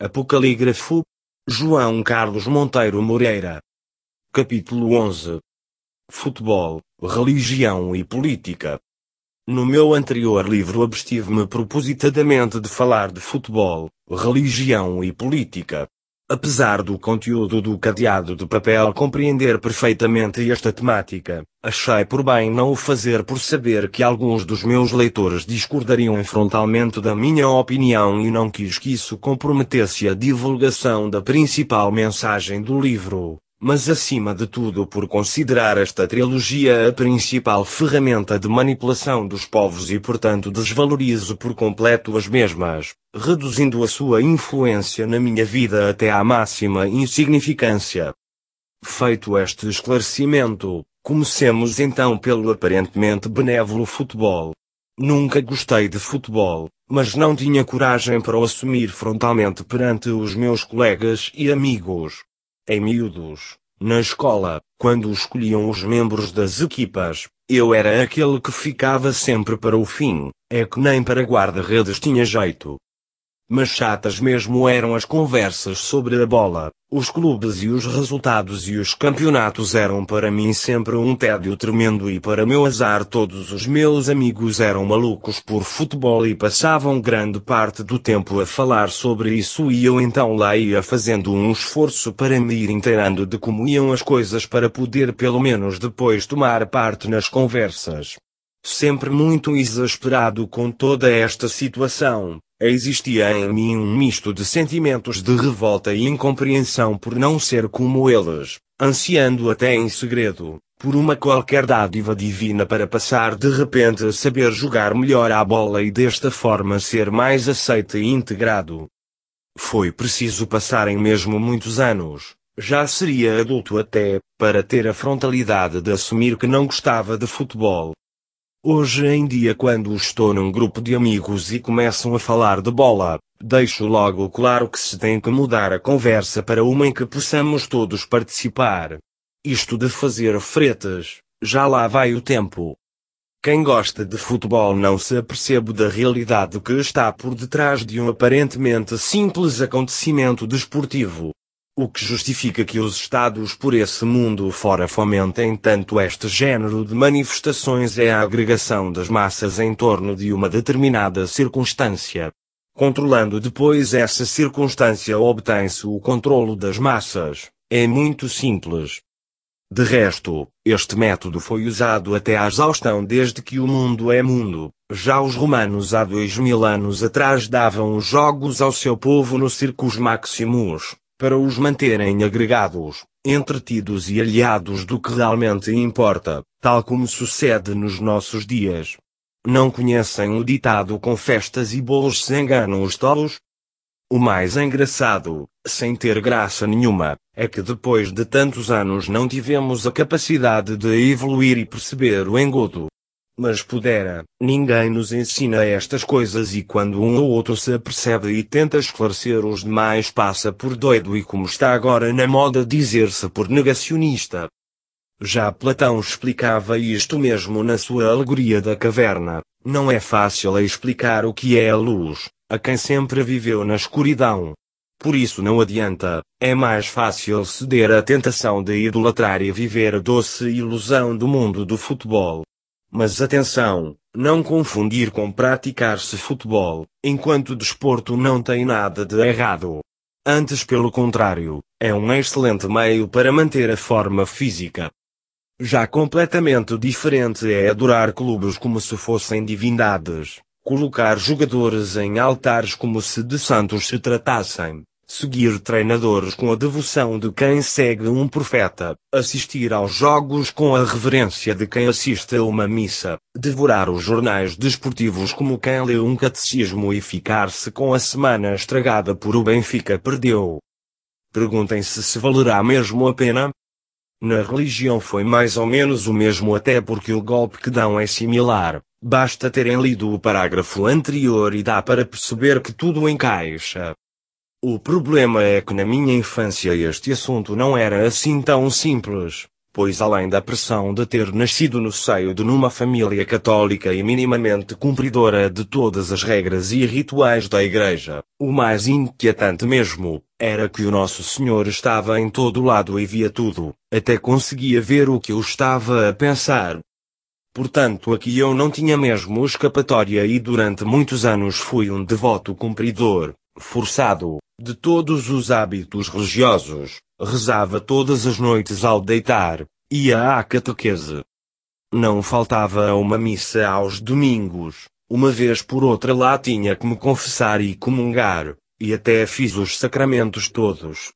Apocalígrafo. João Carlos Monteiro Moreira. Capítulo 11. Futebol, religião e política. No meu anterior livro abstive-me propositadamente de falar de futebol, religião e política. Apesar do conteúdo do cadeado de papel compreender perfeitamente esta temática, achei por bem não o fazer por saber que alguns dos meus leitores discordariam frontalmente da minha opinião e não quis que isso comprometesse a divulgação da principal mensagem do livro. Mas acima de tudo por considerar esta trilogia a principal ferramenta de manipulação dos povos e portanto desvalorizo por completo as mesmas, reduzindo a sua influência na minha vida até à máxima insignificância. Feito este esclarecimento, comecemos então pelo aparentemente benévolo futebol. Nunca gostei de futebol, mas não tinha coragem para o assumir frontalmente perante os meus colegas e amigos em miúdos, na escola, quando escolhiam os membros das equipas, eu era aquele que ficava sempre para o fim, é que nem para guarda-redes tinha jeito. Mas chatas mesmo eram as conversas sobre a bola, os clubes e os resultados e os campeonatos eram para mim sempre um tédio tremendo e para meu azar todos os meus amigos eram malucos por futebol e passavam grande parte do tempo a falar sobre isso e eu então lá ia fazendo um esforço para me ir inteirando de como iam as coisas para poder pelo menos depois tomar parte nas conversas. Sempre muito exasperado com toda esta situação, Existia em mim um misto de sentimentos de revolta e incompreensão por não ser como eles, ansiando até em segredo, por uma qualquer dádiva divina para passar de repente a saber jogar melhor à bola e desta forma ser mais aceito e integrado. Foi preciso passarem mesmo muitos anos, já seria adulto até, para ter a frontalidade de assumir que não gostava de futebol, Hoje em dia quando estou num grupo de amigos e começam a falar de bola, deixo logo claro que se tem que mudar a conversa para uma em que possamos todos participar. Isto de fazer fretas, já lá vai o tempo. Quem gosta de futebol não se apercebe da realidade que está por detrás de um aparentemente simples acontecimento desportivo. O que justifica que os Estados por esse mundo fora fomentem tanto este género de manifestações é a agregação das massas em torno de uma determinada circunstância. Controlando depois essa circunstância obtém-se o controlo das massas. É muito simples. De resto, este método foi usado até à exaustão desde que o mundo é mundo. Já os romanos há dois mil anos atrás davam os jogos ao seu povo no Circus Maximus, para os manterem agregados, entretidos e aliados do que realmente importa, tal como sucede nos nossos dias. Não conhecem o ditado com festas e bolos se enganam os tolos? O mais engraçado, sem ter graça nenhuma, é que depois de tantos anos não tivemos a capacidade de evoluir e perceber o engodo mas pudera. Ninguém nos ensina estas coisas e quando um ou outro se apercebe e tenta esclarecer os demais passa por doido e como está agora na moda dizer-se por negacionista. Já Platão explicava isto mesmo na sua alegoria da caverna. Não é fácil explicar o que é a luz, a quem sempre viveu na escuridão. Por isso não adianta, é mais fácil ceder à tentação de idolatrar e viver a doce ilusão do mundo do futebol. Mas atenção, não confundir com praticar-se futebol, enquanto desporto não tem nada de errado. Antes pelo contrário, é um excelente meio para manter a forma física. Já completamente diferente é adorar clubes como se fossem divindades, colocar jogadores em altares como se de santos se tratassem, seguir treinadores com a devoção de quem segue um profeta, assistir aos jogos com a reverência de quem assiste a uma missa, devorar os jornais desportivos como quem lê um catecismo e ficar-se com a semana estragada por o Benfica perdeu. Perguntem-se se valerá mesmo a pena? Na religião foi mais ou menos o mesmo até porque o golpe que dão é similar. Basta terem lido o parágrafo anterior e dá para perceber que tudo encaixa. O problema é que na minha infância este assunto não era assim tão simples. pois além da pressão de ter nascido no seio de numa família católica e minimamente cumpridora de todas as regras e rituais da igreja, o mais inquietante mesmo, era que o Nosso Senhor estava em todo lado e via tudo, até conseguia ver o que eu estava a pensar. Portanto aqui eu não tinha mesmo escapatória e durante muitos anos fui um devoto cumpridor, forçado, de todos os hábitos religiosos, rezava todas as noites ao deitar, ia à catequese. Não faltava uma missa aos domingos, uma vez por outra lá tinha que me confessar e comungar, e até fiz os sacramentos todos.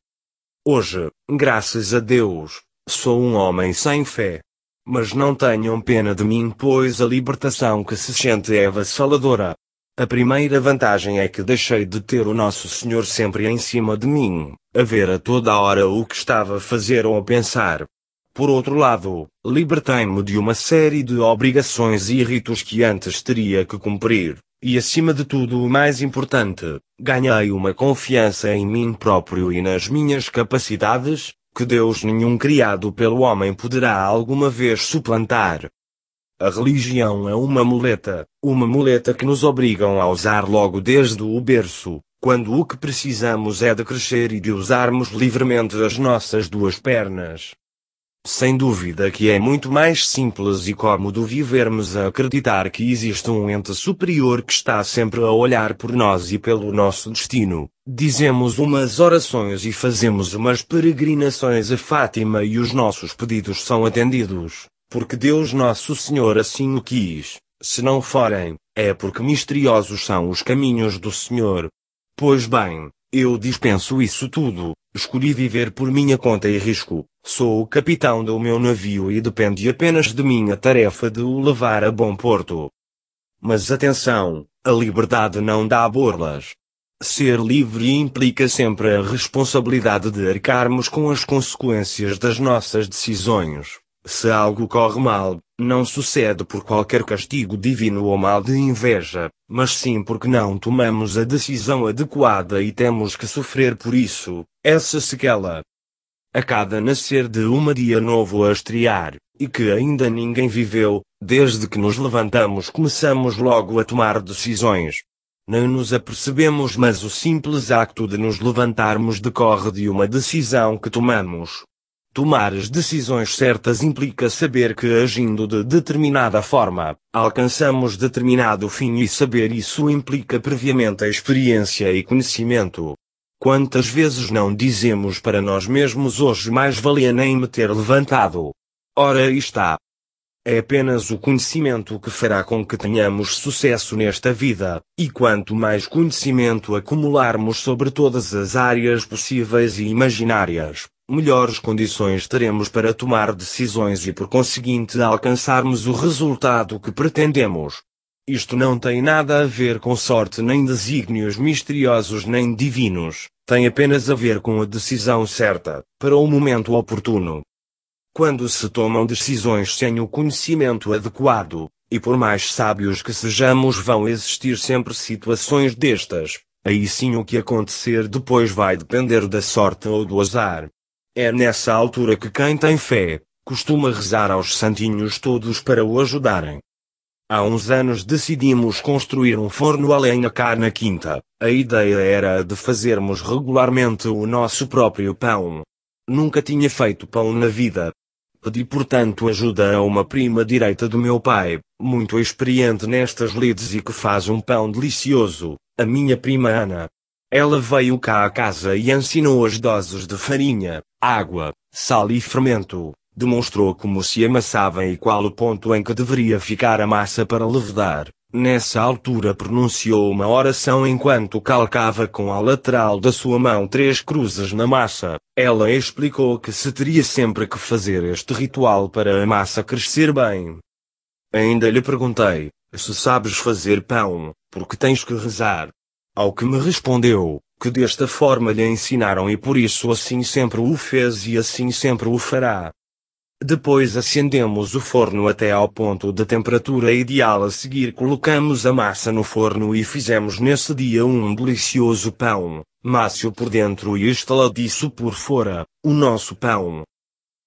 Hoje, graças a Deus, sou um homem sem fé. Mas não tenham pena de mim pois a libertação que se sente é avassaladora. A primeira vantagem é que deixei de ter o Nosso Senhor sempre em cima de mim, a ver a toda hora o que estava a fazer ou a pensar. Por outro lado, libertei-me de uma série de obrigações e ritos que antes teria que cumprir, e acima de tudo o mais importante, ganhei uma confiança em mim próprio e nas minhas capacidades, que Deus nenhum criado pelo homem poderá alguma vez suplantar. A religião é uma muleta, uma muleta que nos obrigam a usar logo desde o berço, quando o que precisamos é de crescer e de usarmos livremente as nossas duas pernas. Sem dúvida que é muito mais simples e cômodo vivermos a acreditar que existe um ente superior que está sempre a olhar por nós e pelo nosso destino. Dizemos umas orações e fazemos umas peregrinações a Fátima e os nossos pedidos são atendidos porque Deus Nosso Senhor assim o quis. Se não forem, é porque misteriosos são os caminhos do Senhor. Pois bem, eu dispenso isso tudo, escolhi viver por minha conta e risco, sou o capitão do meu navio e depende apenas de minha tarefa de o levar a bom porto. Mas atenção, a liberdade não dá borlas. Ser livre implica sempre a responsabilidade de arcarmos com as consequências das nossas decisões. Se algo corre mal, não sucede por qualquer castigo divino ou mal de inveja, mas sim porque não tomamos a decisão adequada e temos que sofrer por isso, essa sequela. A cada nascer de uma dia novo a estrear, e que ainda ninguém viveu, desde que nos levantamos começamos logo a tomar decisões. Não nos apercebemos mas o simples acto de nos levantarmos decorre de uma decisão que tomamos. Tomar as decisões certas implica saber que agindo de determinada forma, alcançamos determinado fim e saber isso implica previamente a experiência e conhecimento. Quantas vezes não dizemos para nós mesmos hoje mais valia nem me ter levantado? Ora está. É apenas o conhecimento que fará com que tenhamos sucesso nesta vida, e quanto mais conhecimento acumularmos sobre todas as áreas possíveis e imaginárias, melhores condições teremos para tomar decisões e por conseguinte alcançarmos o resultado que pretendemos. Isto não tem nada a ver com sorte nem desígnios misteriosos nem divinos, tem apenas a ver com a decisão certa, para o momento oportuno. Quando se tomam decisões sem o conhecimento adequado, e por mais sábios que sejamos vão existir sempre situações destas, aí sim o que acontecer depois vai depender da sorte ou do azar. É nessa altura que quem tem fé, costuma rezar aos santinhos todos para o ajudarem. Há uns anos decidimos construir um forno a lenha cá na quinta. A ideia era de fazermos regularmente o nosso próprio pão. Nunca tinha feito pão na vida. Pedi portanto ajuda a uma prima direita do meu pai, muito experiente nestas lides e que faz um pão delicioso, a minha prima Ana. Ela veio cá à casa e ensinou as doses de farinha, água, sal e fermento. Demonstrou como se amassava e qual o ponto em que deveria ficar a massa para levedar. Nessa altura pronunciou uma oração enquanto calcava com a lateral da sua mão três cruzes na massa. Ela explicou que se teria sempre que fazer este ritual para a massa crescer bem. Ainda lhe perguntei, se sabes fazer pão, porque tens que rezar. Ao que me respondeu, que desta forma lhe ensinaram e por isso assim sempre o fez e assim sempre o fará. Depois acendemos o forno até ao ponto de temperatura ideal a seguir colocamos a massa no forno e fizemos nesse dia um delicioso pão, mácio por dentro e estaladiço por fora, o nosso pão.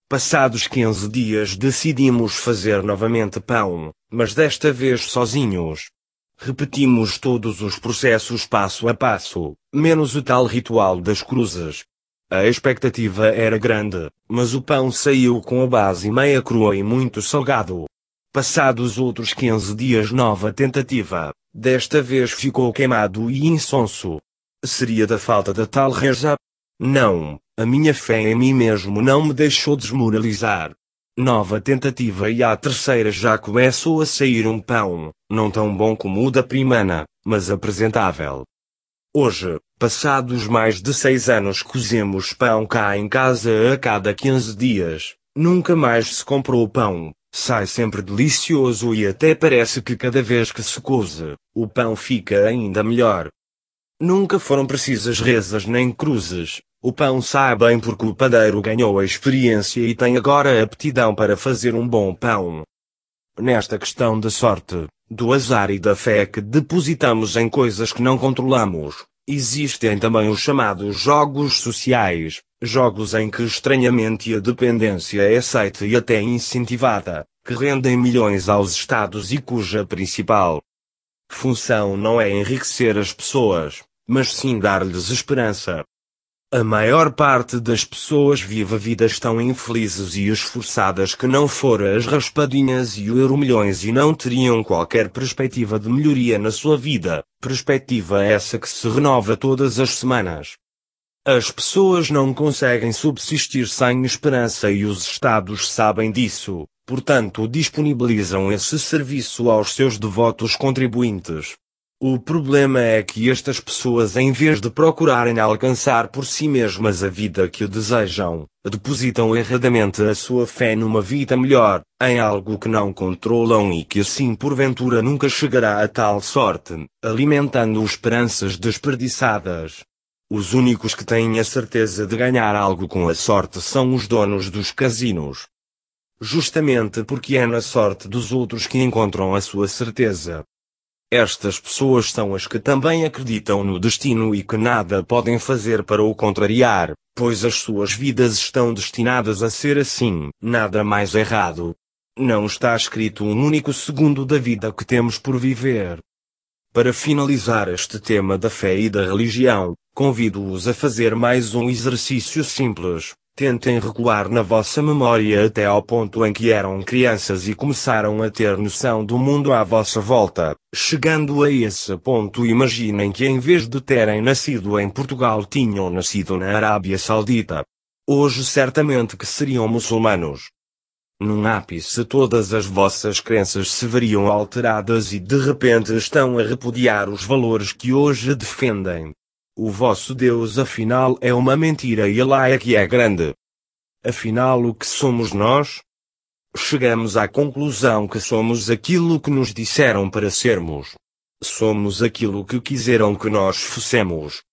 Passados 15 dias decidimos fazer novamente pão, mas desta vez sozinhos. Repetimos todos os processos passo a passo, menos o tal ritual das cruzes. A expectativa era grande, mas o pão saiu com a base meia crua e muito salgado. Passados outros 15 dias nova tentativa, desta vez ficou queimado e insonso. Seria da falta da tal reza? Não, a minha fé em mim mesmo não me deixou desmoralizar. Nova tentativa e à terceira já começou a sair um pão, não tão bom como o da primeira, mas apresentável. Hoje, passados mais de seis anos cozemos pão cá em casa a cada 15 dias, nunca mais se comprou pão, sai sempre delicioso e até parece que cada vez que se coze, o pão fica ainda melhor. Nunca foram precisas rezas nem cruzes, o pão sai bem porque o padeiro ganhou a experiência e tem agora aptidão para fazer um bom pão. Nesta questão da sorte, do azar e da fé que depositamos em coisas que não controlamos, existem também os chamados jogos sociais, jogos em que estranhamente a dependência é aceita e até incentivada, que rendem milhões aos Estados e cuja principal função não é enriquecer as pessoas, mas sim dar-lhes esperança. A maior parte das pessoas vive a vida tão infelizes e esforçadas que não fora as raspadinhas e o euromilhões e não teriam qualquer perspectiva de melhoria na sua vida, perspectiva essa que se renova todas as semanas. As pessoas não conseguem subsistir sem esperança e os Estados sabem disso, portanto disponibilizam esse serviço aos seus devotos contribuintes. O problema é que estas pessoas em vez de procurarem alcançar por si mesmas a vida que desejam, depositam erradamente a sua fé numa vida melhor, em algo que não controlam e que assim porventura nunca chegará a tal sorte, alimentando esperanças desperdiçadas. Os únicos que têm a certeza de ganhar algo com a sorte são os donos dos casinos. Justamente porque é na sorte dos outros que encontram a sua certeza. Estas pessoas são as que também acreditam no destino e que nada podem fazer para o contrariar, pois as suas vidas estão destinadas a ser assim, nada mais errado. Não está escrito um único segundo da vida que temos por viver. Para finalizar este tema da fé e da religião, convido-os a fazer mais um exercício simples. Tentem recuar na vossa memória até ao ponto em que eram crianças e começaram a ter noção do mundo à vossa volta. Chegando a esse ponto, imaginem que em vez de terem nascido em Portugal tinham nascido na Arábia Saudita. Hoje certamente que seriam muçulmanos. Num ápice todas as vossas crenças se veriam alteradas e de repente estão a repudiar os valores que hoje defendem. O vosso Deus afinal é uma mentira e lá é que é grande. Afinal o que somos nós? Chegamos à conclusão que somos aquilo que nos disseram para sermos. Somos aquilo que quiseram que nós fossemos.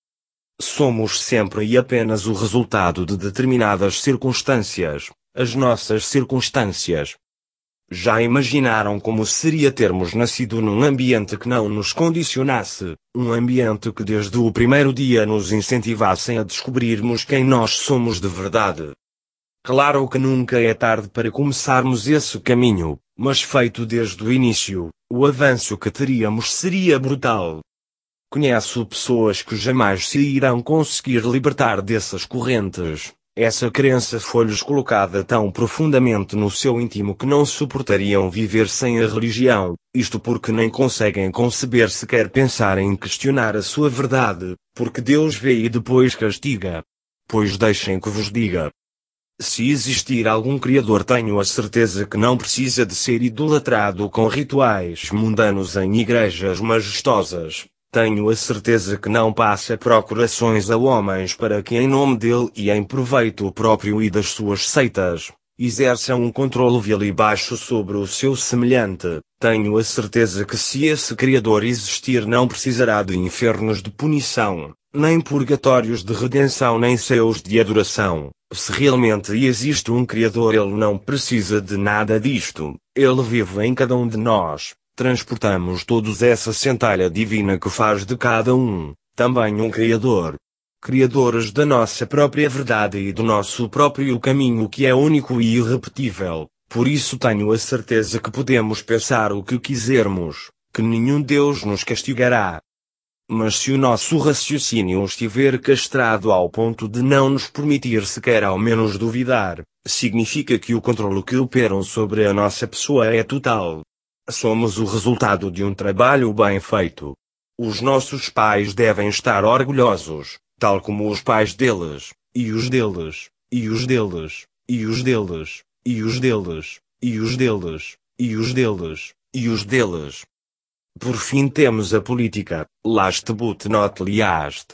Somos sempre e apenas o resultado de determinadas circunstâncias, as nossas circunstâncias. Já imaginaram como seria termos nascido num ambiente que não nos condicionasse, um ambiente que desde o primeiro dia nos incentivassem a descobrirmos quem nós somos de verdade? Claro que nunca é tarde para começarmos esse caminho, mas feito desde o início, o avanço que teríamos seria brutal. Conheço pessoas que jamais se irão conseguir libertar dessas correntes, essa crença foi-lhes colocada tão profundamente no seu íntimo que não suportariam viver sem a religião, isto porque nem conseguem conceber sequer pensar em questionar a sua verdade, porque Deus vê e depois castiga. Pois deixem que vos diga. Se existir algum Criador, tenho a certeza que não precisa de ser idolatrado com rituais mundanos em igrejas majestosas, tenho a certeza que não passa procurações a homens para que em nome dele e em proveito próprio e das suas seitas, exerçam um controle vil e baixo sobre o seu semelhante. Tenho a certeza que se esse Criador existir não precisará de infernos de punição, nem purgatórios de redenção nem céus de adoração. Se realmente existe um Criador ele não precisa de nada disto, ele vive em cada um de nós, transportamos todos essa centelha divina que faz de cada um, também um Criador. criadores da nossa própria verdade e do nosso próprio caminho que é único e irrepetível. Por isso tenho a certeza que podemos pensar o que quisermos, que nenhum Deus nos castigará. Mas se o nosso raciocínio estiver castrado ao ponto de não nos permitir sequer ao menos duvidar, significa que o controle que operam sobre a nossa pessoa é total. Somos o resultado de um trabalho bem feito. Os nossos pais devem estar orgulhosos, tal como os pais deles, e os deles, e os deles, e os deles, e os deles, e os deles, e os deles, e os deles. Por fim temos a política, last but not least.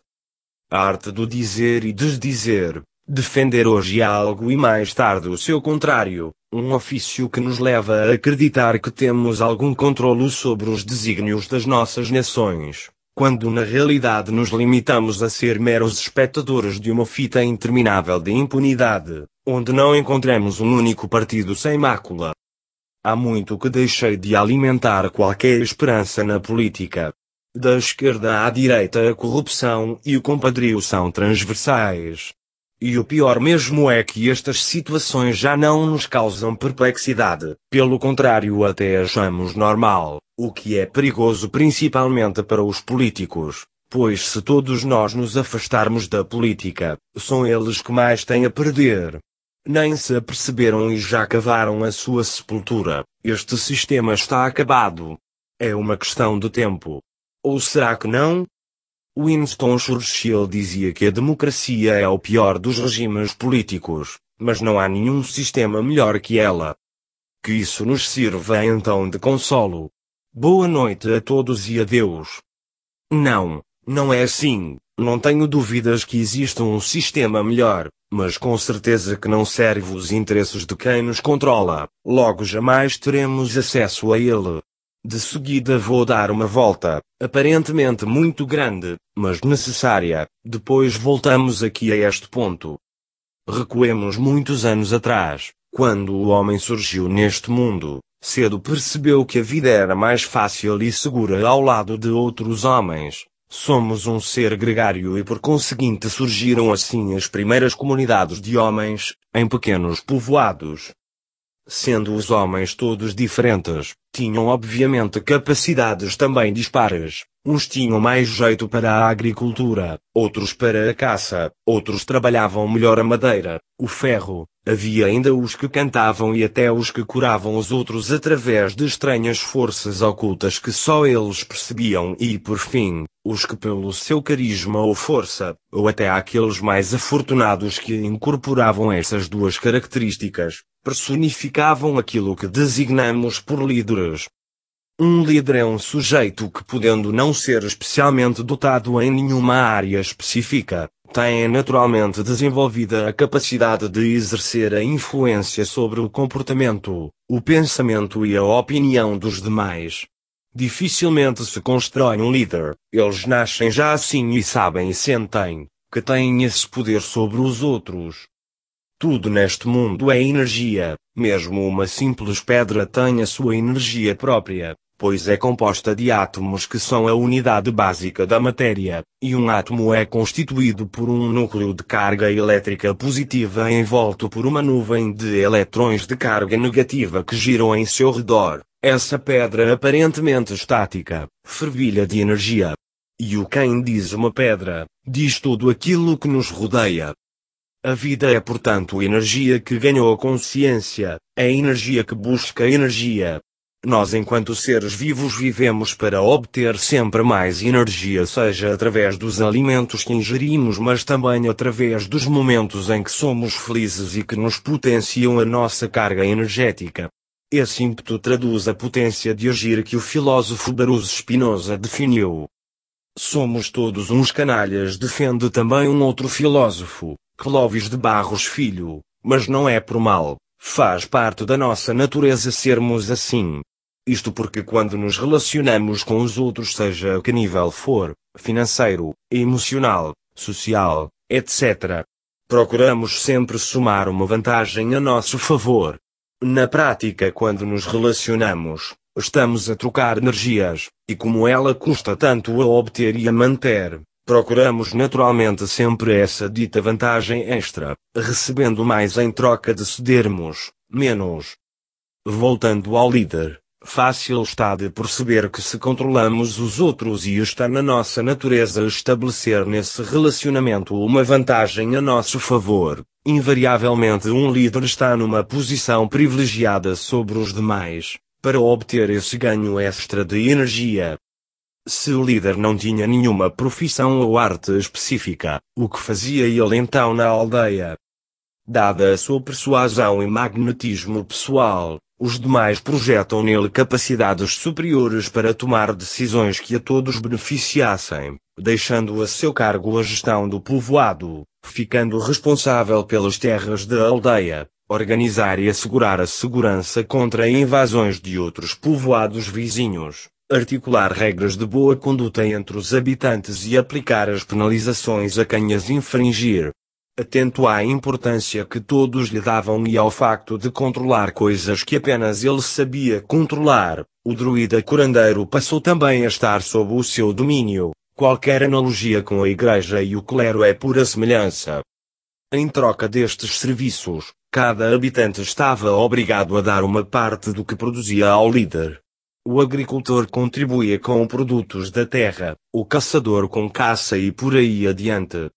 A arte do dizer e desdizer, defender hoje algo e mais tarde o seu contrário, um ofício que nos leva a acreditar que temos algum controlo sobre os desígnios das nossas nações quando na realidade nos limitamos a ser meros espectadores de uma fita interminável de impunidade, onde não encontramos um único partido sem mácula. Há muito que deixei de alimentar qualquer esperança na política. Da esquerda à direita a corrupção e o compadrio são transversais. E o pior mesmo é que estas situações já não nos causam perplexidade, pelo contrário até achamos normal, o que é perigoso principalmente para os políticos, pois se todos nós nos afastarmos da política, são eles que mais têm a perder. Nem se aperceberam e já cavaram a sua sepultura, este sistema está acabado. É uma questão de tempo. Ou será que não? Winston Churchill dizia que a democracia é o pior dos regimes políticos, mas não há nenhum sistema melhor que ela. Que isso nos sirva então de consolo. Boa noite a todos e adeus. Não, não é assim, não tenho dúvidas que exista um sistema melhor, mas com certeza que não serve os interesses de quem nos controla, logo jamais teremos acesso a ele. De seguida vou dar uma volta, aparentemente muito grande, mas necessária. Depois voltamos aqui a este ponto. Recuemos muitos anos atrás, quando o homem surgiu neste mundo. Cedo percebeu que a vida era mais fácil e segura ao lado de outros homens. Somos um ser gregário e por conseguinte surgiram assim as primeiras comunidades de homens, em pequenos povoados, Sendo os homens todos diferentes, tinham obviamente capacidades também dispares. Uns tinham mais jeito para a agricultura, outros para a caça, outros trabalhavam melhor a madeira, o ferro. Havia ainda os que cantavam e até os que curavam os outros através de estranhas forças ocultas que só eles percebiam e, por fim, os que pelo seu carisma ou força, ou até aqueles mais afortunados que incorporavam essas duas características, personificavam aquilo que designamos por líderes. Um líder é um sujeito que, podendo não ser especialmente dotado em nenhuma área específica, tem naturalmente desenvolvida a capacidade de exercer a influência sobre o comportamento, o pensamento e a opinião dos demais. Dificilmente se constrói um líder, eles nascem já assim e sabem e sentem que têm esse poder sobre os outros. Tudo neste mundo é energia, mesmo uma simples pedra tem a sua energia própria, pois é composta de átomos que são a unidade básica da matéria, e um átomo é constituído por um núcleo de carga elétrica positiva envolto por uma nuvem de eletrões de carga negativa que giram em seu redor. Essa pedra aparentemente estática, fervilha de energia. E o quem diz uma pedra, diz tudo aquilo que nos rodeia, a vida é portanto energia que ganhou consciência, é energia que busca energia. Nós enquanto seres vivos vivemos para obter sempre mais energia seja através dos alimentos que ingerimos mas também através dos momentos em que somos felizes e que nos potenciam a nossa carga energética. Esse ímpeto traduz a potência de agir que o filósofo Baruch Spinoza definiu. Somos todos uns canalhas defende também um outro filósofo, Clóvis de Barros Filho, mas não é por mal, faz parte da nossa natureza sermos assim. Isto porque quando nos relacionamos com os outros, seja que nível for, financeiro, emocional, social, etc., procuramos sempre somar uma vantagem a nosso favor. Na prática, quando nos relacionamos, estamos a trocar energias, e como ela custa tanto a obter e a manter, Procuramos naturalmente sempre essa dita vantagem extra, recebendo mais em troca de cedermos menos. Voltando ao líder, fácil está de perceber que se controlamos os outros e está na nossa natureza estabelecer nesse relacionamento uma vantagem a nosso favor, invariavelmente um líder está numa posição privilegiada sobre os demais, para obter esse ganho extra de energia. Se o líder não tinha nenhuma profissão ou arte específica, o que fazia ele então na aldeia? Dada a sua persuasão e magnetismo pessoal, os demais projetam nele capacidades superiores para tomar decisões que a todos beneficiassem, deixando a seu cargo a gestão do povoado, ficando responsável pelas terras da aldeia, organizar e assegurar a segurança contra invasões de outros povoados vizinhos, articular regras de boa conduta entre os habitantes e aplicar as penalizações a quem as infringir. Atento à importância que todos lhe davam e ao facto de controlar coisas que apenas ele sabia controlar, o druida curandeiro passou também a estar sob o seu domínio. Qualquer analogia com a igreja e o clero é pura semelhança. Em troca destes serviços, cada habitante estava obrigado a dar uma parte do que produzia ao líder. O agricultor contribuía com produtos da terra, o caçador com caça e por aí adiante.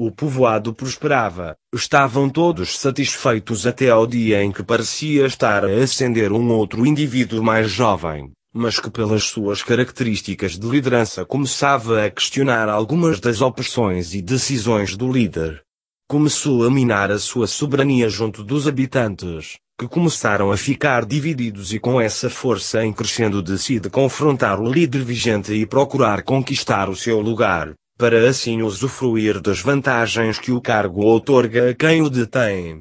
O povoado prosperava, estavam todos satisfeitos até ao dia em que parecia estar a ascender um outro indivíduo mais jovem, mas que pelas suas características de liderança começava a questionar algumas das opções e decisões do líder. Começou a minar a sua soberania junto dos habitantes, que começaram a ficar divididos e com essa força em crescendo decide confrontar o líder vigente e procurar conquistar o seu lugar, para assim usufruir das vantagens que o cargo outorga a quem o detém.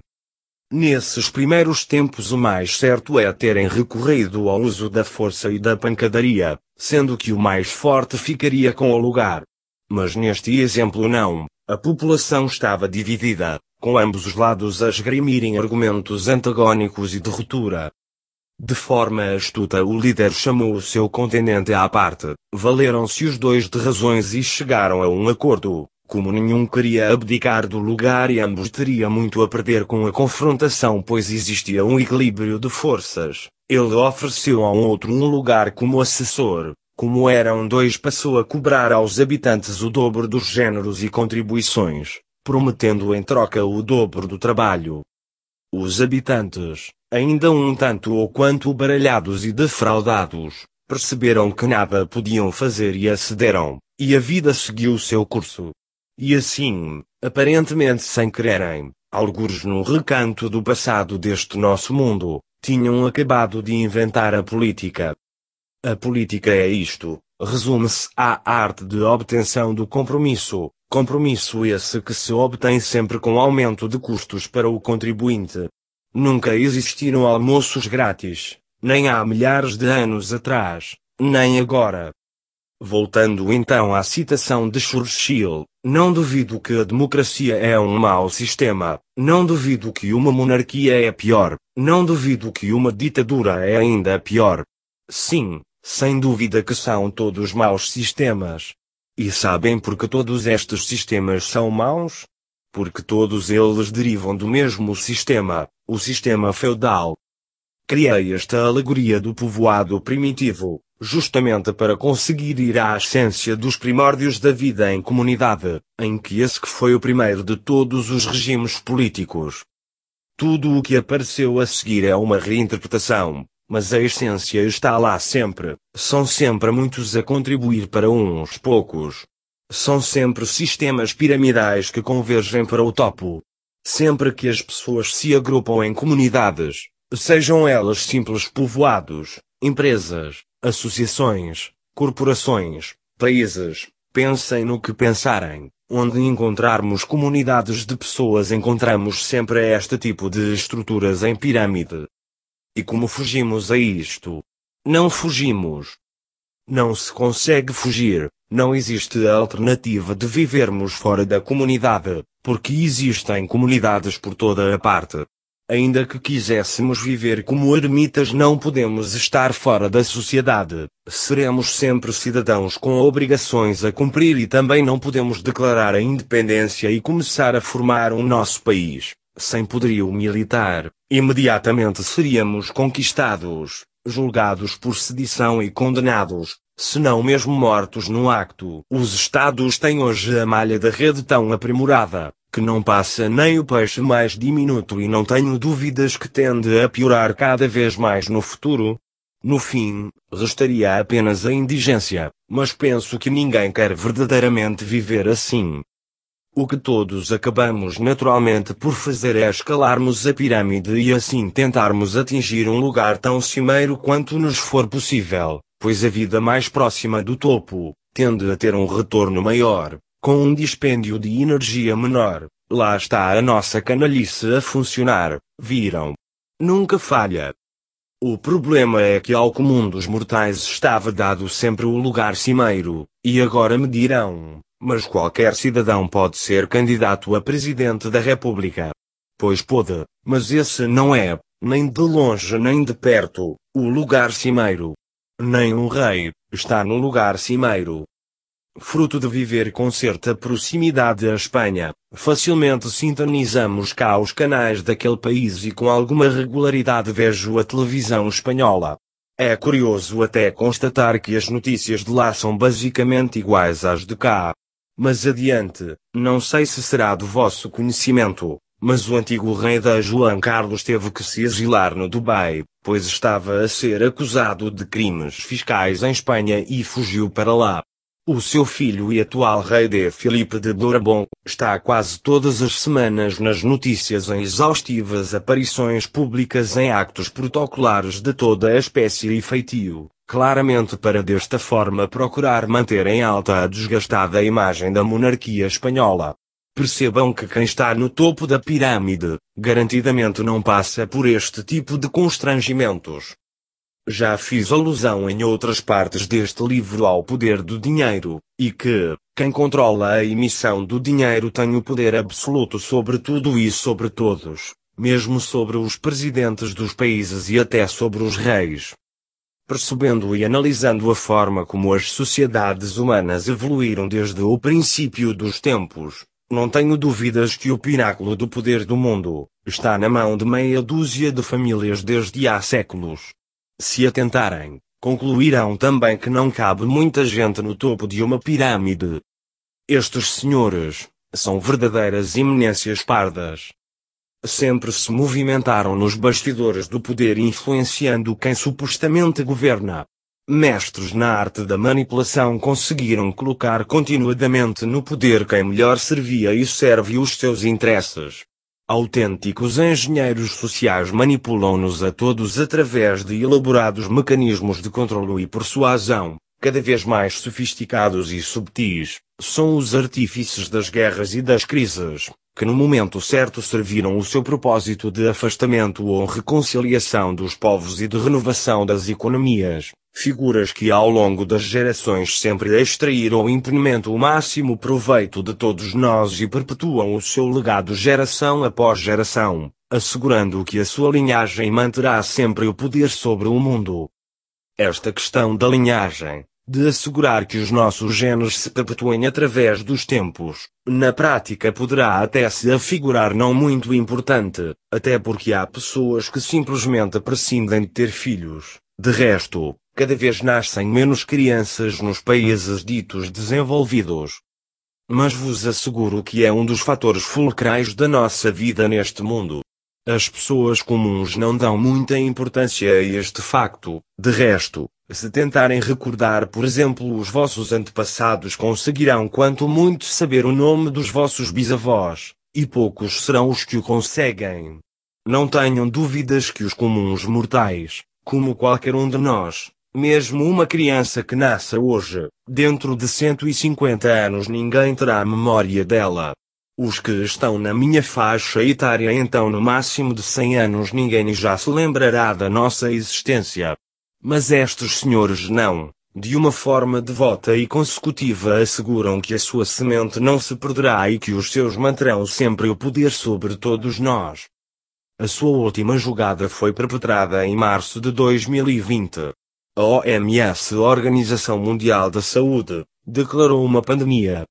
Nesses primeiros tempos o mais certo é terem recorrido ao uso da força e da pancadaria, sendo que o mais forte ficaria com o lugar. Mas neste exemplo não, a população estava dividida, com ambos os lados a esgrimirem argumentos antagônicos e de ruptura. De forma astuta o líder chamou o seu contendente à parte, valeram-se os dois de razões e chegaram a um acordo. Como nenhum queria abdicar do lugar e ambos teriam muito a perder com a confrontação pois existia um equilíbrio de forças, ele ofereceu a um outro um lugar como assessor, como eram dois passou a cobrar aos habitantes o dobro dos géneros e contribuições, prometendo em troca o dobro do trabalho. Os habitantes, ainda um tanto ou quanto baralhados e defraudados, perceberam que nada podiam fazer e acederam, e a vida seguiu seu curso. E assim, aparentemente sem quererem, alguns no recanto do passado deste nosso mundo, tinham acabado de inventar a política. A política é isto, resume-se à arte de obtenção do compromisso, Compromisso esse que se obtém sempre com aumento de custos para o contribuinte. Nunca existiram almoços grátis, nem há milhares de anos atrás, nem agora. Voltando então à citação de Churchill, não duvido que a democracia é um mau sistema, não duvido que uma monarquia é pior, não duvido que uma ditadura é ainda pior. Sim, sem dúvida que são todos maus sistemas, e sabem porque todos estes sistemas são maus? Porque todos eles derivam do mesmo sistema, o sistema feudal. Criei esta alegoria do povoado primitivo, justamente para conseguir ir à essência dos primórdios da vida em comunidade, em que esse que foi o primeiro de todos os regimes políticos. Tudo o que apareceu a seguir é uma reinterpretação, mas a essência está lá sempre. São sempre muitos a contribuir para uns poucos. São sempre sistemas piramidais que convergem para o topo. Sempre que as pessoas se agrupam em comunidades, sejam elas simples povoados, empresas, associações, corporações, países, pensem no que pensarem. Onde encontrarmos comunidades de pessoas encontramos sempre este tipo de estruturas em pirâmide. E como fugimos a isto? Não fugimos. Não se consegue fugir, não existe a alternativa de vivermos fora da comunidade, porque existem comunidades por toda a parte. Ainda que quiséssemos viver como ermitas, não podemos estar fora da sociedade. Seremos sempre cidadãos com obrigações a cumprir e também não podemos declarar a independência e começar a formar um nosso país. Sem poderio militar, imediatamente seríamos conquistados, julgados por sedição e condenados, se não mesmo mortos no acto. Os Estados têm hoje a malha da rede tão aprimorada, que não passa nem o peixe mais diminuto e não tenho dúvidas que tende a piorar cada vez mais no futuro. No fim, restaria apenas a indigência, mas penso que ninguém quer verdadeiramente viver assim. O que todos acabamos naturalmente por fazer é escalarmos a pirâmide e assim tentarmos atingir um lugar tão cimeiro quanto nos for possível, pois a vida mais próxima do topo tende a ter um retorno maior, com um dispêndio de energia menor, lá está a nossa canalice a funcionar, viram? Nunca falha. O problema é que ao comum dos mortais estava dado sempre o lugar cimeiro, e agora me dirão, mas qualquer cidadão pode ser candidato a presidente da República. Pois pode, mas esse não é, nem de longe nem de perto, o lugar cimeiro. Nem um rei, está no lugar cimeiro fruto de viver com certa proximidade à Espanha, facilmente sintonizamos cá os canais daquele país e com alguma regularidade vejo a televisão espanhola. É curioso até constatar que as notícias de lá são basicamente iguais às de cá. Mas adiante, não sei se será do vosso conhecimento, mas o antigo rei da João Carlos teve que se exilar no Dubai, pois estava a ser acusado de crimes fiscais em Espanha e fugiu para lá. O seu filho e atual rei de Filipe de Bourbon está quase todas as semanas nas notícias em exaustivas aparições públicas em actos protocolares de toda a espécie e feitio, claramente para desta forma procurar manter em alta a desgastada imagem da monarquia espanhola. Percebam que quem está no topo da pirâmide, garantidamente não passa por este tipo de constrangimentos. Já fiz alusão em outras partes deste livro ao poder do dinheiro, e que, quem controla a emissão do dinheiro tem o poder absoluto sobre tudo e sobre todos, mesmo sobre os presidentes dos países e até sobre os reis. Percebendo e analisando a forma como as sociedades humanas evoluíram desde o princípio dos tempos, não tenho dúvidas que o pináculo do poder do mundo está na mão de meia dúzia de famílias desde há séculos. Se atentarem, concluirão também que não cabe muita gente no topo de uma pirâmide. Estes senhores são verdadeiras eminências pardas. Sempre se movimentaram nos bastidores do poder influenciando quem supostamente governa. Mestres na arte da manipulação conseguiram colocar continuadamente no poder quem melhor servia e serve os seus interesses. Autênticos engenheiros sociais manipulam-nos a todos através de elaborados mecanismos de controlo e persuasão, cada vez mais sofisticados e subtis, são os artífices das guerras e das crises, que no momento certo serviram o seu propósito de afastamento ou reconciliação dos povos e de renovação das economias, figuras que ao longo das gerações sempre extraíram o implemento o máximo proveito de todos nós e perpetuam o seu legado geração após geração, assegurando que a sua linhagem manterá sempre o poder sobre o mundo. Esta questão da linhagem, de assegurar que os nossos genes se perpetuem através dos tempos, na prática poderá até se afigurar não muito importante, até porque há pessoas que simplesmente prescindem de ter filhos. De resto, cada vez nascem menos crianças nos países ditos desenvolvidos. Mas vos asseguro que é um dos fatores fulcrais da nossa vida neste mundo. As pessoas comuns não dão muita importância a este facto, de resto, se tentarem recordar por exemplo os vossos antepassados conseguirão quanto muito saber o nome dos vossos bisavós, e poucos serão os que o conseguem. Não tenham dúvidas que os comuns mortais, como qualquer um de nós, mesmo uma criança que nasça hoje, dentro de 150 anos ninguém terá memória dela. Os que estão na minha faixa etária então no máximo de 100 anos ninguém já se lembrará da nossa existência. Mas estes senhores não, de uma forma devota e consecutiva asseguram que a sua semente não se perderá e que os seus manterão sempre o poder sobre todos nós. A sua última jogada foi perpetrada em março de 2020. A OMS, Organização Mundial da Saúde, declarou uma pandemia.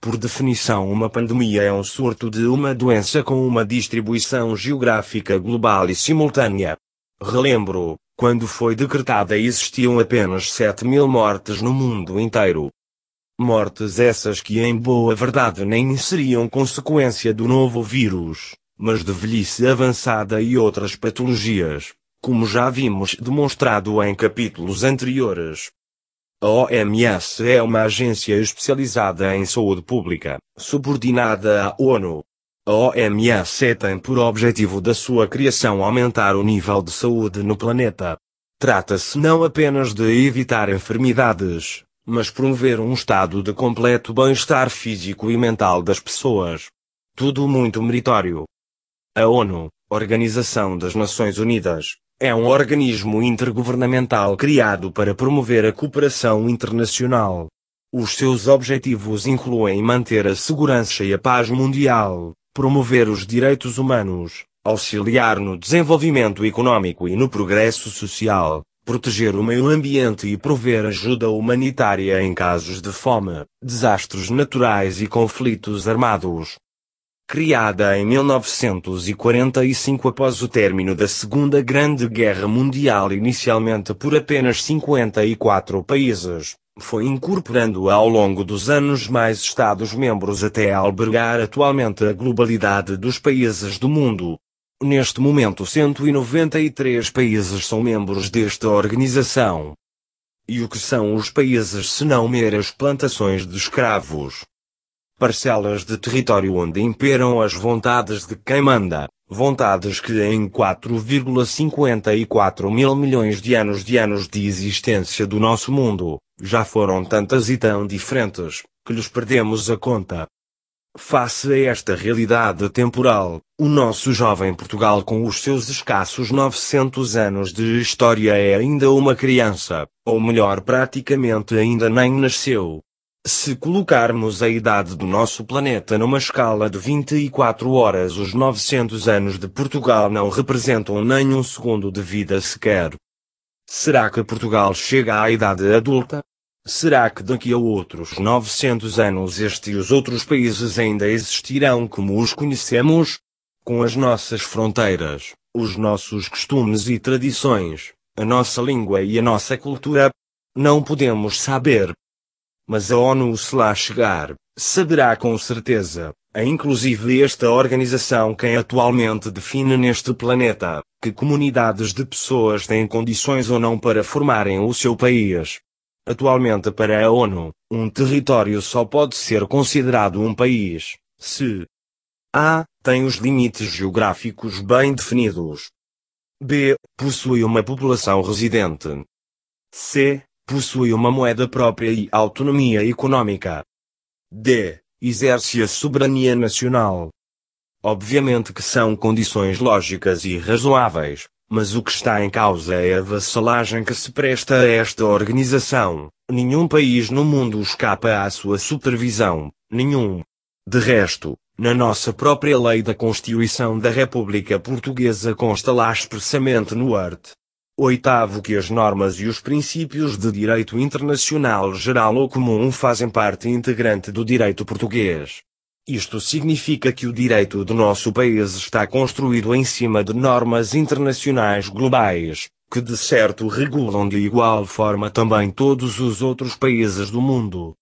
Por definição, uma pandemia é um surto de uma doença com uma distribuição geográfica global e simultânea. Relembro, quando foi decretada existiam apenas 7 mil mortes no mundo inteiro. Mortes essas que em boa verdade nem seriam consequência do novo vírus, mas de velhice avançada e outras patologias, como já vimos demonstrado em capítulos anteriores. A OMS é uma agência especializada em saúde pública, subordinada à ONU. A OMS tem por objetivo da sua criação aumentar o nível de saúde no planeta. Trata-se não apenas de evitar enfermidades, mas promover um estado de completo bem-estar físico e mental das pessoas. Tudo muito meritório. A ONU, Organização das Nações Unidas, é um organismo intergovernamental criado para promover a cooperação internacional. Os seus objetivos incluem manter a segurança e a paz mundial, promover os direitos humanos, auxiliar no desenvolvimento econômico e no progresso social, proteger o meio ambiente e prover ajuda humanitária em casos de fome, desastres naturais e conflitos armados. Criada em 1945 após o término da Segunda Grande Guerra Mundial inicialmente por apenas 54 países, foi incorporando ao longo dos anos mais Estados-membros até albergar atualmente a globalidade dos países do mundo. Neste momento 193 países são membros desta organização. E o que são os países senão meras plantações de escravos? parcelas de território onde imperam as vontades de quem manda, vontades que em 4,54 mil milhões de anos de anos de existência do nosso mundo, já foram tantas e tão diferentes, que lhes perdemos a conta. Face a esta realidade temporal, o nosso jovem Portugal com os seus escassos 900 anos de história é ainda uma criança, ou melhor praticamente ainda nem nasceu, se colocarmos a idade do nosso planeta numa escala de 24 horas, os 900 anos de Portugal não representam nem um segundo de vida sequer. Será que Portugal chega à idade adulta? Será que daqui a outros 900 anos este e os outros países ainda existirão como os conhecemos? Com as nossas fronteiras, os nossos costumes e tradições, a nossa língua e a nossa cultura? Não podemos saber, mas a ONU se lá chegar, saberá com certeza, é inclusive esta organização quem atualmente define neste planeta, que comunidades de pessoas têm condições ou não para formarem o seu país. Atualmente para a ONU, um território só pode ser considerado um país, se A. tem os limites geográficos bem definidos. B. possui uma população residente. C possui uma moeda própria e autonomia econômica. D. Exerce a soberania nacional. Obviamente que são condições lógicas e razoáveis, mas o que está em causa é a vassalagem que se presta a esta organização. Nenhum país no mundo escapa à sua supervisão, nenhum. De resto, na nossa própria lei da Constituição da República Portuguesa consta lá expressamente no art. Oitavo que as normas e os princípios de direito internacional geral ou comum fazem parte integrante do direito português. Isto significa que o direito do nosso país está construído em cima de normas internacionais globais, que de certo regulam de igual forma também todos os outros países do mundo.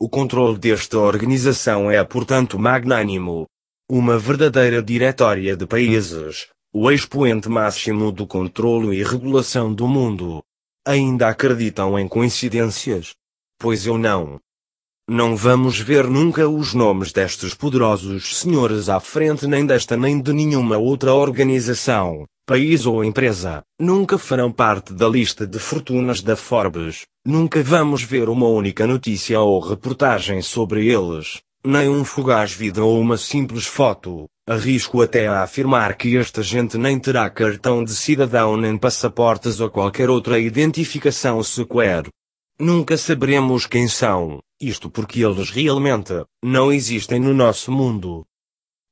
O controle desta organização é portanto magnânimo. Uma verdadeira diretória de países, o expoente máximo do controlo e regulação do mundo. Ainda acreditam em coincidências? Pois eu não. Não vamos ver nunca os nomes destes poderosos senhores à frente nem desta nem de nenhuma outra organização, país ou empresa. Nunca farão parte da lista de fortunas da Forbes. Nunca vamos ver uma única notícia ou reportagem sobre eles, nem um fugaz vídeo ou uma simples foto. Arrisco até a afirmar que esta gente nem terá cartão de cidadão nem passaportes ou qualquer outra identificação sequer. Nunca saberemos quem são, isto porque eles realmente não existem no nosso mundo.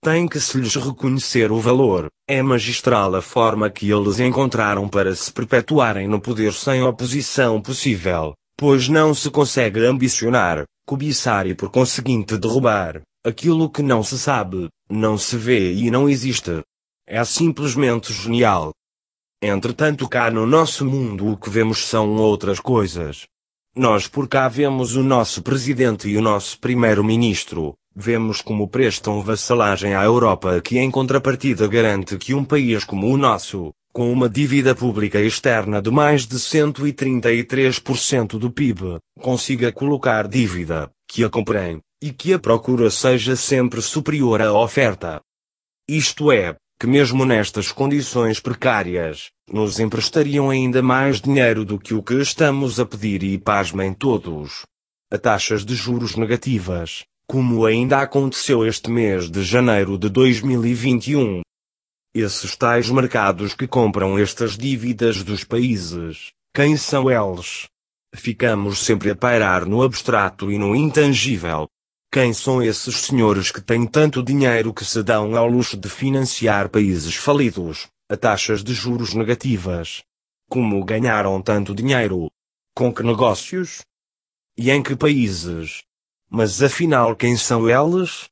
tem que se lhes reconhecer o valor. É magistral a forma que eles encontraram para se perpetuarem no poder sem oposição possível, pois não se consegue ambicionar, cobiçar e por conseguinte derrubar aquilo que não se sabe, não se vê e não existe. É simplesmente genial. Entretanto, cá no nosso mundo o que vemos são outras coisas. Nós por cá vemos o nosso presidente e o nosso primeiro-ministro, vemos como prestam vassalagem à Europa que em contrapartida garante que um país como o nosso, com uma dívida pública externa de mais de 133% do PIB, consiga colocar dívida, que a comprem, e que a procura seja sempre superior à oferta. Isto é, que mesmo nestas condições precárias, nos emprestariam ainda mais dinheiro do que o que estamos a pedir e pasmem todos. A taxas de juros negativas, como ainda aconteceu este mês de janeiro de 2021. Esses tais mercados que compram estas dívidas dos países, quem são eles? Ficamos sempre a pairar no abstrato e no intangível, quem são esses senhores que têm tanto dinheiro que se dão ao luxo de financiar países falidos, a taxas de juros negativas? Como ganharam tanto dinheiro? Com que negócios? E em que países? Mas afinal quem são eles?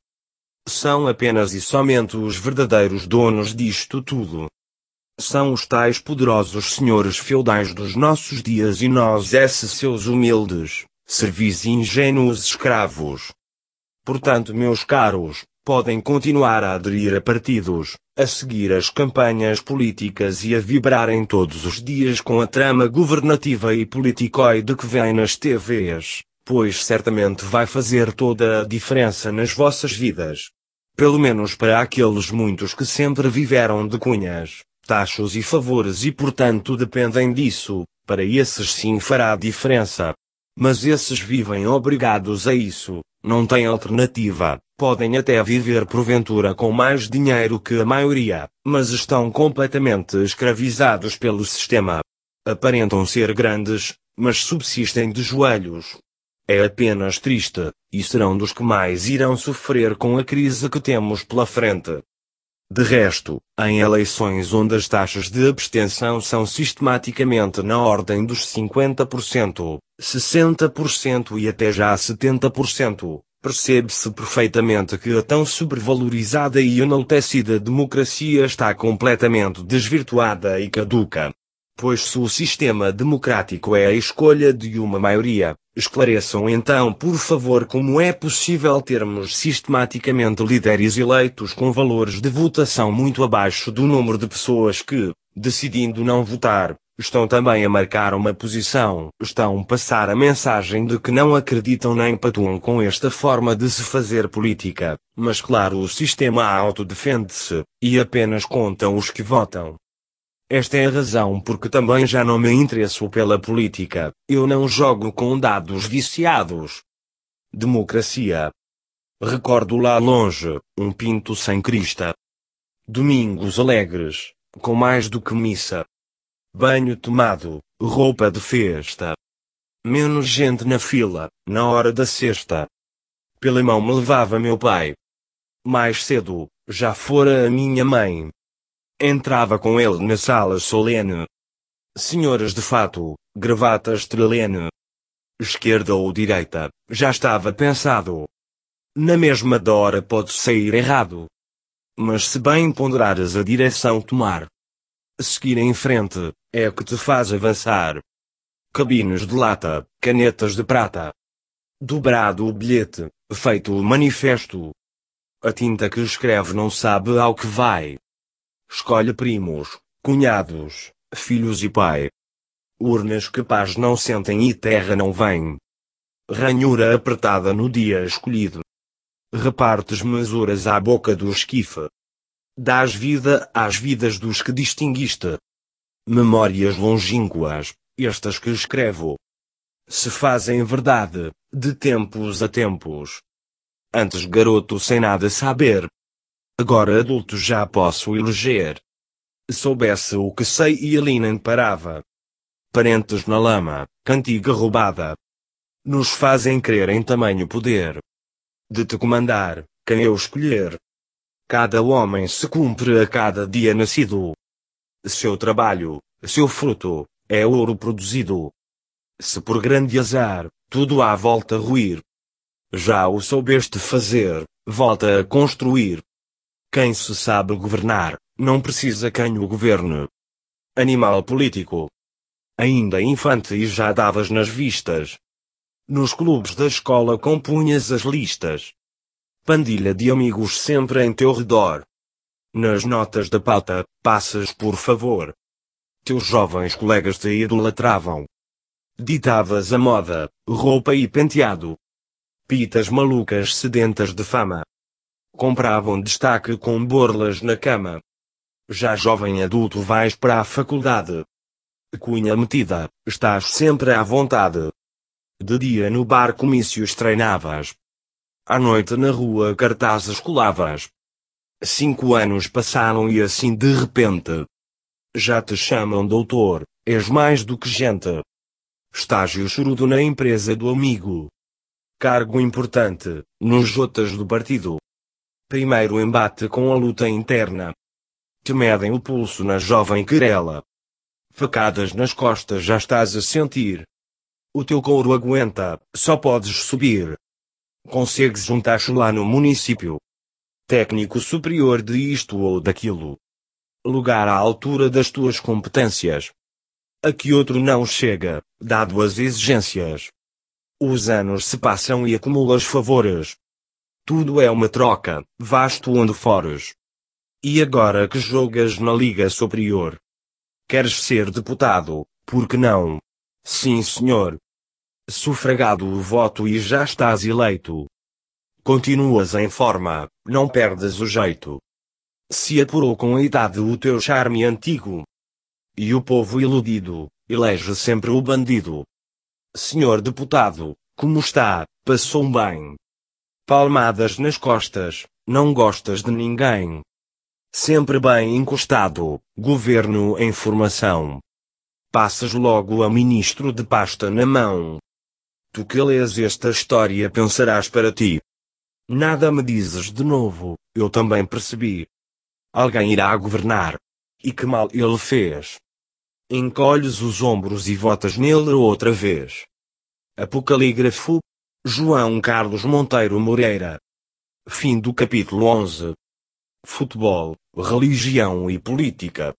São apenas e somente os verdadeiros donos disto tudo. São os tais poderosos senhores feudais dos nossos dias e nós esses seus humildes, servis e ingênuos escravos. Portanto, meus caros, podem continuar a aderir a partidos, a seguir as campanhas políticas e a vibrarem todos os dias com a trama governativa e politicoide que vem nas TVs, pois certamente vai fazer toda a diferença nas vossas vidas. Pelo menos para aqueles muitos que sempre viveram de cunhas, taxos e favores e portanto dependem disso, para esses sim fará diferença. Mas esses vivem obrigados a isso, não têm alternativa, podem até viver porventura com mais dinheiro que a maioria, mas estão completamente escravizados pelo sistema. Aparentam ser grandes, mas subsistem de joelhos. É apenas triste, e serão dos que mais irão sofrer com a crise que temos pela frente. De resto, em eleições onde as taxas de abstenção são sistematicamente na ordem dos 50%, 60% e até já 70%, percebe-se perfeitamente que a tão sobrevalorizada e enaltecida democracia está completamente desvirtuada e caduca. Pois se o sistema democrático é a escolha de uma maioria, esclareçam então por favor como é possível termos sistematicamente líderes eleitos com valores de votação muito abaixo do número de pessoas que, decidindo não votar, estão também a marcar uma posição, estão a passar a mensagem de que não acreditam nem patuam com esta forma de se fazer política, mas claro o sistema autodefende-se, e apenas contam os que votam. Esta é a razão porque também já não me interesso pela política, eu não jogo com dados viciados. Democracia. Recordo lá longe, um pinto sem crista. Domingos alegres, com mais do que missa. Banho tomado, roupa de festa. Menos gente na fila, na hora da cesta. Pela mão me levava meu pai. Mais cedo, já fora a minha mãe. Entrava com ele na sala solene. Senhoras de fato, gravata estrelene. Esquerda ou direita, já estava pensado. Na mesma hora pode sair errado. Mas se bem ponderares a direção tomar, seguir em frente, é que te faz avançar. Cabines de lata, canetas de prata. Dobrado o bilhete, feito o manifesto. A tinta que escreve não sabe ao que vai. Escolhe primos, cunhados, filhos e pai. Urnas que paz não sentem e terra não vem. Ranhura apertada no dia escolhido. Repartes mesuras à boca do esquife. Dás vida às vidas dos que distinguiste. Memórias longínquas, estas que escrevo. Se fazem verdade, de tempos a tempos. Antes garoto sem nada saber, Agora adulto já posso eleger. Soubesse o que sei e ali nem parava. Parentes na lama, cantiga roubada. Nos fazem crer em tamanho poder. De te comandar, quem eu escolher. Cada homem se cumpre a cada dia nascido. Seu trabalho, seu fruto, é ouro produzido. Se por grande azar, tudo à volta ruir. Já o soubeste fazer, volta a construir. Quem se sabe governar, não precisa quem o governe. Animal político. Ainda infante e já davas nas vistas. Nos clubes da escola compunhas as listas. Pandilha de amigos sempre em teu redor. Nas notas da pauta, passas por favor. Teus jovens colegas te idolatravam. Ditavas a moda, roupa e penteado. Pitas malucas sedentas de fama. Compravam destaque com borlas na cama. Já jovem adulto vais para a faculdade. Cunha metida, estás sempre à vontade. De dia no bar comícios treinavas. À noite na rua cartazes colavas. Cinco anos passaram e assim de repente. Já te chamam doutor, és mais do que gente. Estágio chorudo na empresa do amigo. Cargo importante, nos jotas do partido. Primeiro embate com a luta interna. Te medem o pulso na jovem querela. Facadas nas costas já estás a sentir. O teu couro aguenta, só podes subir. Consegues juntar lá no município. Técnico superior de isto ou daquilo. Lugar à altura das tuas competências a que outro não chega, dado as exigências. Os anos se passam e acumulas favores. Tudo é uma troca, vasto onde fores. E agora que jogas na Liga Superior? Queres ser deputado, por que não? Sim, senhor. Sufragado o voto e já estás eleito. Continuas em forma, não perdes o jeito. Se apurou com a idade o teu charme antigo, e o povo iludido, elege sempre o bandido. Senhor deputado, como está, passou bem. Palmadas nas costas, não gostas de ninguém. Sempre bem encostado, governo em formação. Passas logo a ministro de pasta na mão. Tu que lês esta história pensarás para ti. Nada me dizes de novo, eu também percebi. Alguém irá governar. E que mal ele fez encolhes os ombros e votas nele outra vez. Apocalígrafo João Carlos Monteiro Moreira. Fim do capítulo 11. Futebol, religião e política.